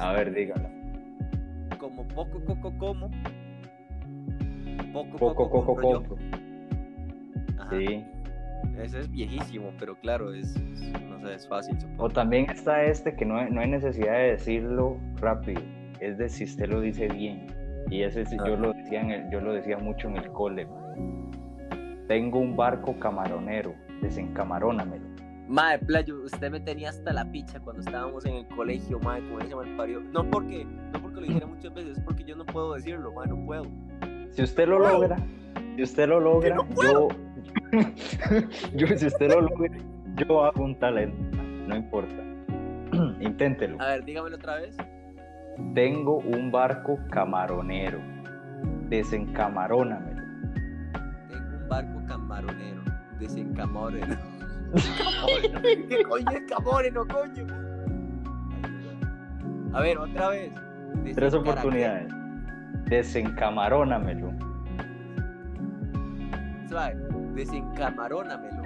S1: A ver, dígalo.
S2: como poco coco como. Poco compro
S1: coco.
S2: Ajá.
S1: Sí.
S2: Ese es viejísimo, pero claro, es, es- no sé, es fácil. supongo.
S1: O también está este que no no hay necesidad de decirlo rápido. Es de si usted lo dice bien. Y ese sí, yo
S2: Ah.
S1: lo decía en el- yo lo decía mucho en el cole. Tengo un barco camaronero, desencamarónamelo.
S2: Madre, playo, usted me tenía hasta la picha cuando estábamos en el colegio, madre, como ese mal parió. No porque, no porque lo dijera muchas veces, es porque yo no puedo decirlo, madre, no puedo.
S1: Si usted lo
S2: Wow.
S1: logra, si usted lo logra,
S2: no
S1: yo, yo, si usted lo logra, yo hago un talento, no importa. Inténtelo.
S2: A ver, dígamelo otra vez.
S1: Tengo un barco camaronero, desencamarónamelo.
S2: Tengo un barco camaronero, desencamaronero. ¿Qué coño es camarero, coño? A ver, otra vez.
S1: Tres oportunidades. Desencamarónamelo.
S2: Suave, desencamarónamelo.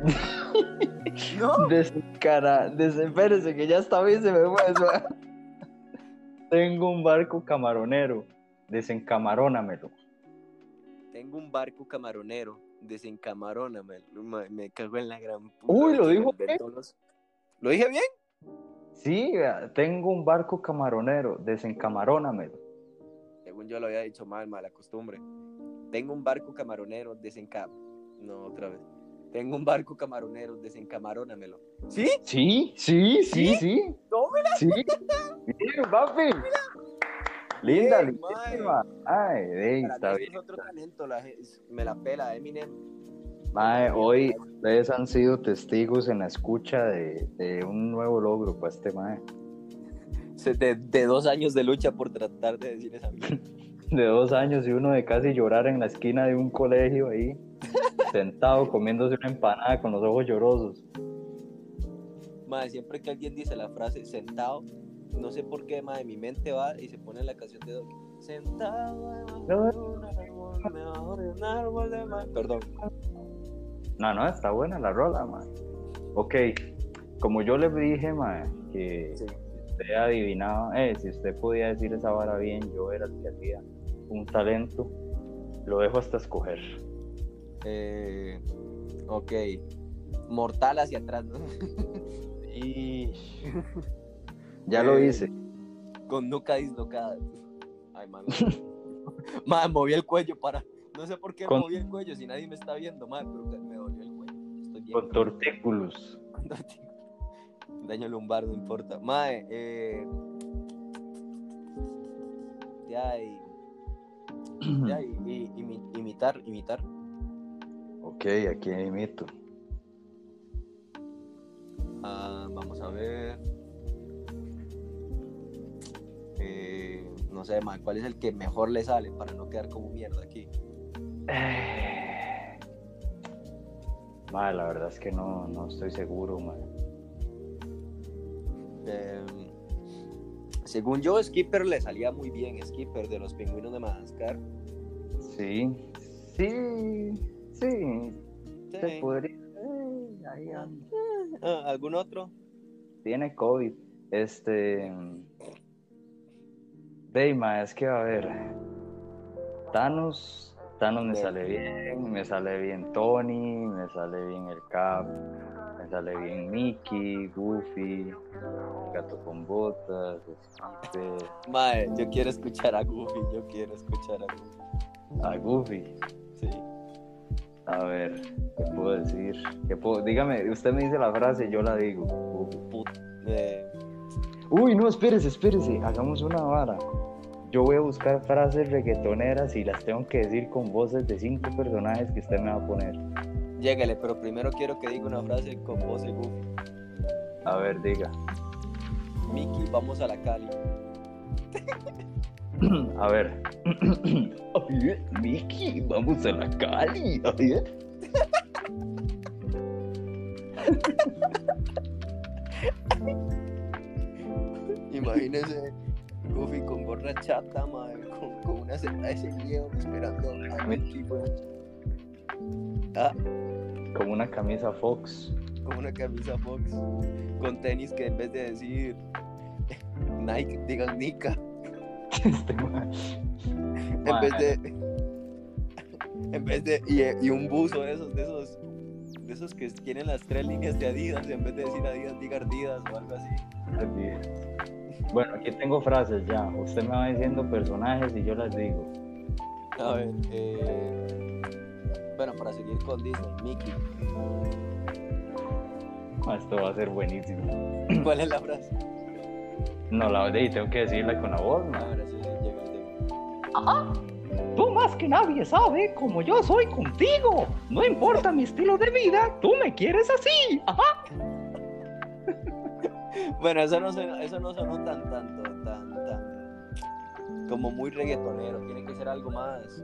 S2: no,
S1: Desencara, desespérese que ya está bien, se me fue eso. Tengo un barco camaronero, desencamarónamelo.
S2: tengo un barco camaronero, desencamarónamelo. Me, me cago en la gran puta.
S1: Uy, ¿lo dijo
S2: los- ¿Lo dije bien?
S1: Sí, tengo un barco camaronero, desencamarónamelo.
S2: Según yo lo había dicho mal, mala costumbre. Tengo un barco camaronero, desencam... No, otra vez. Tengo un barco camaronero, desencamarónamelo. ¿Sí?
S1: Sí, sí, sí, sí.
S2: Tómela.
S1: Sí. Bien, papi. Linda, lindísima. Ay, ey,
S2: Para
S1: está bien.
S2: es otro talento, la me la pela Eminem.
S1: Mae, hoy ustedes han sido testigos en la escucha de, de un nuevo logro para este mae.
S2: De, de dos años de lucha por tratar de decir esa mierda.
S1: De dos años y uno de casi llorar en la esquina de un colegio ahí, sentado comiéndose una empanada con los ojos llorosos.
S2: Madre, siempre que alguien dice la frase sentado, no sé por qué, madre, mi mente va y se pone la canción de Doki. Sentado debajo de un árbol, debajo de un árbol de ma- Perdón.
S1: No, no, está buena la rola, mae. Ok, como yo les dije, mae, que
S2: Sí.
S1: Usted adivinaba, eh, si usted podía decir esa vara bien, yo era el que hacía un talento, lo dejo hasta escoger.
S2: Eh, ok. Mortal hacia atrás, ¿no?
S1: Y ya lo
S2: Eh,
S1: hice.
S2: Con nuca dislocada. Ay, man. man, moví el cuello para. No sé por qué
S1: Con-
S2: moví el cuello si nadie me está viendo, man, pero me dolió el cuello. Estoy bien.
S1: Con tortículos.
S2: Daño lumbar, no importa. Mae, eh. Ya, y. Ya, y, y- imi- imitar, imitar.
S1: Ok, aquí imito.
S2: Ah, vamos a ver. Eh, no sé, mae, ¿cuál es el que mejor le sale para no quedar como mierda aquí?
S1: Eh, Madre, la verdad es que no, no estoy seguro, madre.
S2: Eh, según yo, Skipper le salía muy bien. Skipper de los pingüinos de Madagascar.
S1: Sí, sí, sí. Se
S2: Sí.
S1: podría. eh, ahí anda.
S2: Ah, ¿Algún otro?
S1: Tiene COVID. Este. Deima, es que a ver. Thanos. Thanos me sale bien. Me sale bien Tony. Me sale bien el Cap. Me sale bien Mickey, Goofy. Gato con botas. Skipper.
S2: Mae, yo quiero escuchar a Goofy. Yo quiero escuchar a Goofy.
S1: A Goofy.
S2: Sí.
S1: A ver, ¿qué puedo decir? ¿Qué puedo? Dígame, usted me dice la frase y yo la digo.
S2: Put- eh,
S1: Uy, no, espérese, espérese. Hagamos una vara. Yo voy a buscar frases reggaetoneras y las tengo que decir con voces de cinco personajes que usted me va a poner.
S2: Lléguele, pero primero quiero que diga una frase con voz de Goofy.
S1: A ver, diga.
S2: Mickey, vamos a la Cali.
S1: A ver. Oye, Mickey, vamos a la Cali. Oye.
S2: Imagínese Goofy con gorra chata, mae, con, con una seta de ese miedo esperando a Mickey. Ah,
S1: Con una camisa Fox.
S2: con una camisa Fox, con tenis que en vez de decir Nike, digan Nika.
S1: Este man.
S2: En vez de. En vez de. Y, y un buzo de esos, de esos. De esos que tienen las tres líneas de Adidas, en vez de decir Adidas, diga Adidas o algo así.
S1: Bueno, aquí tengo frases ya. Usted me va diciendo personajes y yo las digo.
S2: A ver, eh, bueno, para seguir con Disney, Mickey.
S1: Ah, Esto va a ser buenísimo.
S2: ¿Cuál es la frase?
S1: No, la de tengo que decirla con la voz, man.
S2: Ahora sí, llega el tema.
S3: Ajá. Tú más que nadie sabe como yo soy contigo. No importa mi estilo de vida, tú me quieres así. Ajá.
S2: Bueno, eso no, sonó, eso no sonó tan, tanto, tan, tan. Como muy reggaetonero. Tiene que ser algo más.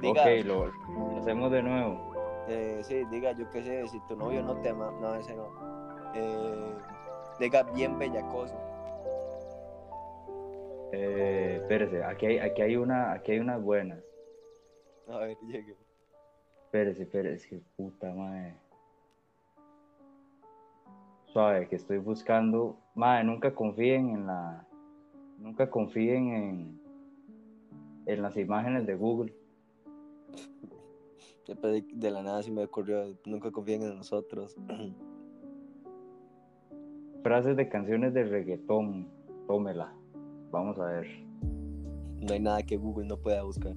S2: Diga,
S1: Ok, lo, lo hacemos de nuevo.
S2: eh, sí, diga, yo qué sé, si tu novio no te ama. No, ese no. Eh, diga, bien bellacoso.
S1: Eh, espérese, aquí hay, aquí hay una, aquí hay unas buenas.
S2: A ver, llegue.
S1: Espérese, espérese, puta madre. Suave, que estoy buscando. Madre, nunca confíen en la. Nunca confíen en. En las imágenes de Google.
S2: Después de, de la nada se me ocurrió, nunca confíen en nosotros.
S1: Frases de canciones de reggaetón. Tómela. Vamos a ver.
S2: No hay nada que Google no pueda buscar.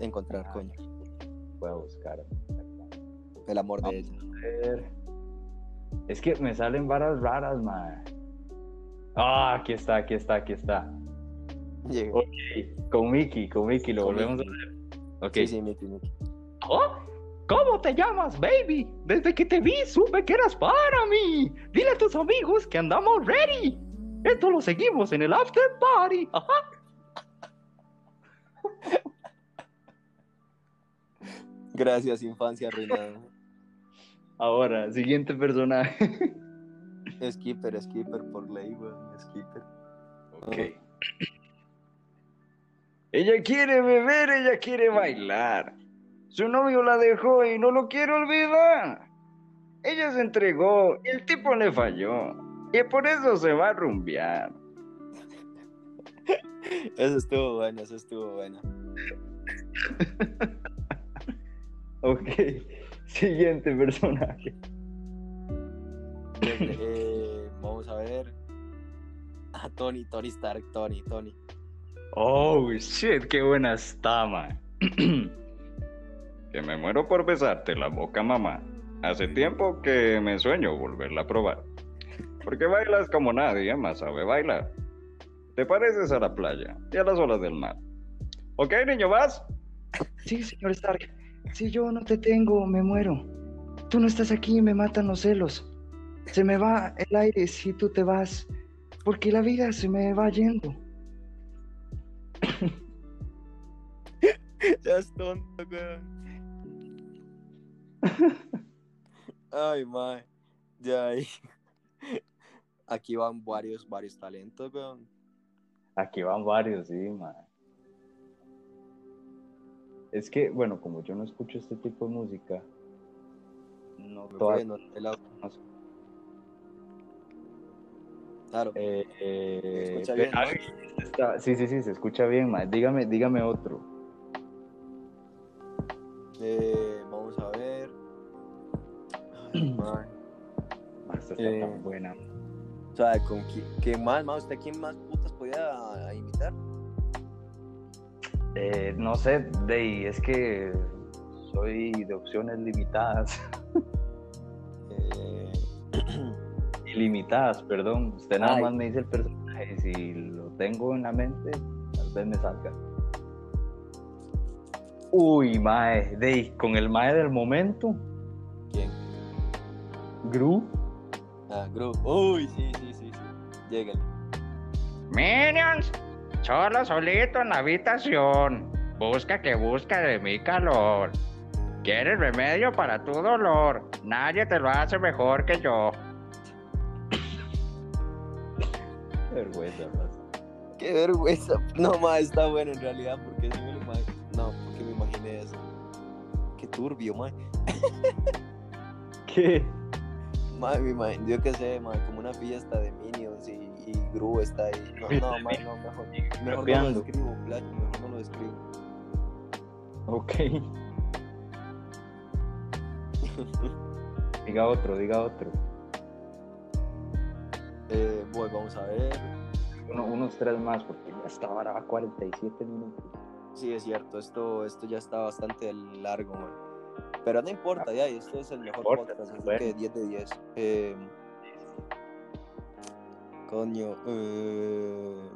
S2: Encontrar, coño.
S1: Voy a buscar.
S2: El amor de ella.
S1: Es que me salen varas raras, madre. Ah, aquí está, aquí está, aquí está.
S2: Llegué.
S1: Ok, con Mickey, con Mickey, lo
S2: Con
S1: volvemos
S2: Mickey.
S1: a hacer. Ok.
S2: Sí, sí, Mickey, Mickey.
S3: ¿Oh? ¿Cómo te llamas, baby? Desde que te vi supe que eras para mí. Dile a tus amigos que andamos ready. Esto lo seguimos en el after party. Ajá.
S2: Gracias, infancia arruinada.
S1: Ahora, siguiente personaje.
S2: Skipper, Skipper, por ley. Skipper.
S1: Ok. Ella quiere beber, ella quiere bailar. Su novio la dejó y no lo quiere olvidar. Ella se entregó y el tipo le falló. Y por eso se va a rumbear.
S2: Eso estuvo bueno, eso estuvo bueno.
S1: Ok. Siguiente personaje.
S2: Eh, vamos a ver. Ah, Tony, Tony Stark, Tony, Tony.
S1: Oh, shit, qué buena está, man. que me muero por besarte la boca, mamá. Hace tiempo que me sueño volverla a probar. Porque bailas como nadie más sabe bailar. Te pareces a la playa y a las olas del mar. ¿Ok, niño, vas?
S3: Sí, señor Stark. Si yo no te tengo, me muero. Tú no estás aquí y me matan los celos. Se me va el aire si tú te vas, porque la vida se me va yendo.
S2: Ya es tonto, weón. Ay, mae. Ya ahí. Aquí van varios, varios talentos, weón.
S1: Aquí van varios, sí, man. Es que, bueno, como yo no escucho este tipo de música, no todas
S2: no te la- Claro.
S1: Eh, eh,
S2: bien, ¿no?
S1: está- sí, sí, sí, se escucha bien, ma. Dígame, dígame otro.
S2: Eh, vamos a ver. Ay,
S1: esta está
S2: Eh,
S1: tan buena.
S2: O sea, ¿con quién, quién más, más? ¿Usted quién más putas podía imitar?
S1: Eh, no sé, Dey, es que soy de opciones limitadas.
S2: Eh,
S1: Ilimitadas, perdón. Usted nada
S2: Ay.
S1: más me dice el personaje y si lo tengo en la mente, tal vez me salga. Uy, mae, con el mae del momento,
S2: ¿Quién?
S1: Gru.
S2: Ah, Gru. Uy, sí, sí, sí, sí. Lléguenle.
S3: Minions, solo solito en la habitación. Busca que busca de mi calor. ¿Quieres remedio para tu dolor? Nadie te lo hace mejor que yo.
S1: Qué vergüenza, raza.
S2: Qué vergüenza. No, ma, está bueno en realidad, porque sí me eso. Qué turbio, ma.
S1: ¿Qué?
S2: Ma, me imagino, yo qué sé, ma, como una fiesta de Minions y, y Gru está ahí. No, no,
S1: de
S2: ma,
S1: Minions.
S2: no, mejor, mejor no lo describo, Flash, mejor no lo describo.
S1: Ok. Diga otro, diga otro.
S2: Eh, bueno, vamos a ver.
S1: Uno- unos tres más, porque ya está ahora a 47 minutos.
S2: Sí, es cierto, esto, esto ya está bastante largo, man. Pero no importa, ya, esto es el mejor
S1: importa,
S2: podcast, así que 10 de 10. Eh, coño, eh,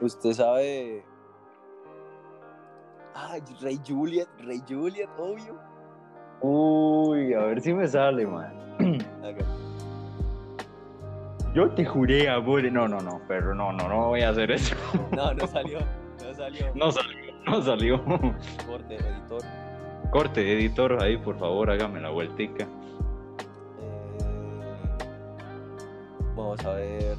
S2: usted sabe. Ay, Rey Juliet, Rey Juliet, obvio.
S1: Uy, a ver si me sale, man. Yo te juré, amor. No, no, no, pero no, no, no voy a hacer eso.
S2: No, no salió, no salió.
S1: No salió, no salió.
S2: Corte, editor.
S1: Corte, editor, ahí, por favor, hágame la vueltica.
S2: Eh, vamos a ver.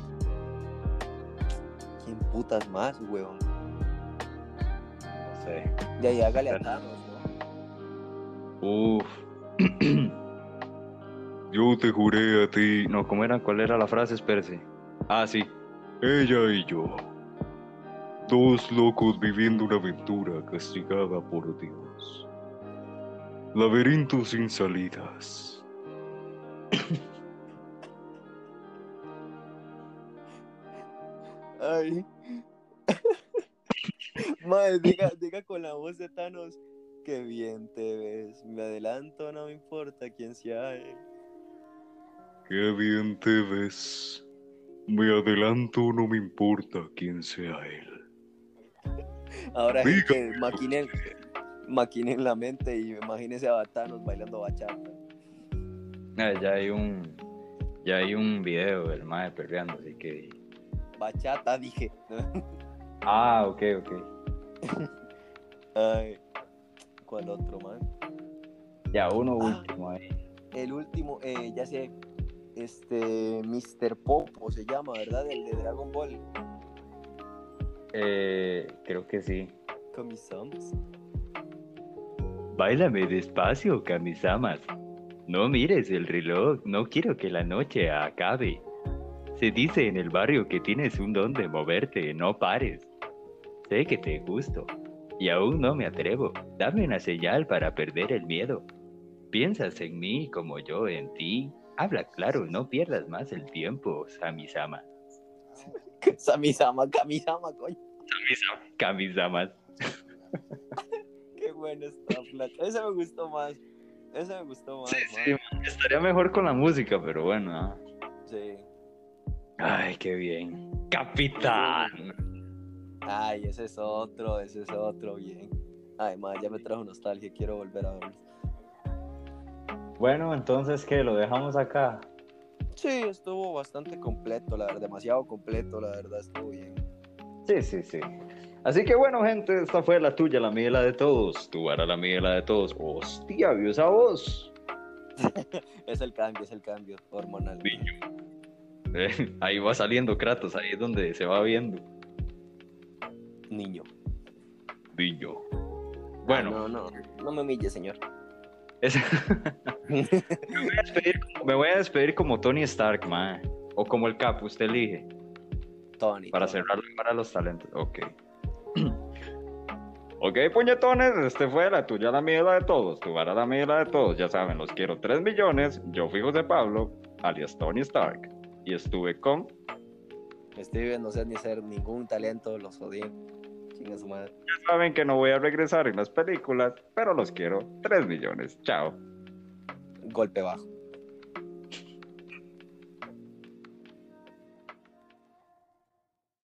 S2: ¿Quién putas más, weón?
S1: No sé.
S2: Ya, ya, hágale a Thanos, ¿no?
S1: Uf. Yo te juré a ti. No, ¿cómo era? ¿Cuál era la frase? Espérese. Ah, sí. Ella y yo. Dos locos viviendo una aventura castigada por Dios. Laberinto sin salidas.
S2: Ay. Madre, diga, diga con la voz de Thanos. Qué bien te ves. Me adelanto, no me importa quién sea él.
S1: Qué bien te ves. Me adelanto, no me importa quién sea él.
S2: Ahora, gente, maquinen, maquinen la mente y imagínense a Thanos bailando bachata.
S1: Ah, ya hay un. Ya hay un video del mae perreando, así que.
S2: Bachata, dije.
S1: Ah, ok, ok.
S2: Ay. ¿Cuál otro, man?
S1: Ya, uno
S2: Ah.
S1: último ahí.
S2: El último, eh, ya sé. Este, Mr. Popo se llama, ¿verdad? El de Dragon Ball.
S1: Eh, creo que sí.
S2: Comisams.
S1: Báilame despacio, Kamisamas. No mires el reloj, no quiero que la noche acabe. Se dice en el barrio que tienes un don de moverte, no pares. Sé que te gusto y aún no me atrevo. Dame una señal para perder el miedo. Piensas en mí como yo en ti. Habla claro, no pierdas más el tiempo, Sami-sama.
S2: Samisama, Kamisama, coño.
S1: Kamisamas.
S2: Qué bueno está, flaco. Ese me gustó más. Ese me gustó más.
S1: Sí,
S2: man.
S1: sí, estaría mejor con la música, pero bueno.
S2: Sí.
S1: Ay, qué bien. Capitán.
S2: Ay, ese es otro, ese es otro, bien. Ay, man, ya me trajo nostalgia, quiero volver a verlo.
S1: Bueno, entonces, ¿qué? ¿Lo dejamos acá?
S2: Sí, estuvo bastante completo, la verdad, demasiado completo, la verdad, estuvo bien.
S1: Sí, sí, sí. Así que bueno, gente, esta fue la tuya, la mía y la de todos. Tú harás la mía y la de todos. Hostia, vio esa voz.
S2: Es el cambio, es el cambio hormonal.
S1: Niño. Eh, ahí va saliendo Kratos, ahí es donde se va viendo.
S2: Niño.
S1: Niño.
S2: Ah,
S1: Bueno,
S2: no, no, no me humille, señor.
S1: Es- me, voy a despedir, me voy a despedir como Tony Stark, man. O como el Cap, usted elige.
S2: Tony.
S1: Para
S2: Tony.
S1: cerrar para los talentos. Ok. Ok, puñetones, este fue la tuya, la mía la de todos. Tu vara, la mía la de todos. Ya saben, los quiero 3 millones. Yo fui José Pablo, alias Tony Stark. Y estuve con.
S2: Steven no sé ni ser ningún talento, los odié. Chinga su madre.
S1: Ya saben que no voy a regresar en las películas, pero los quiero 3 millones. Chao.
S2: Golpe bajo.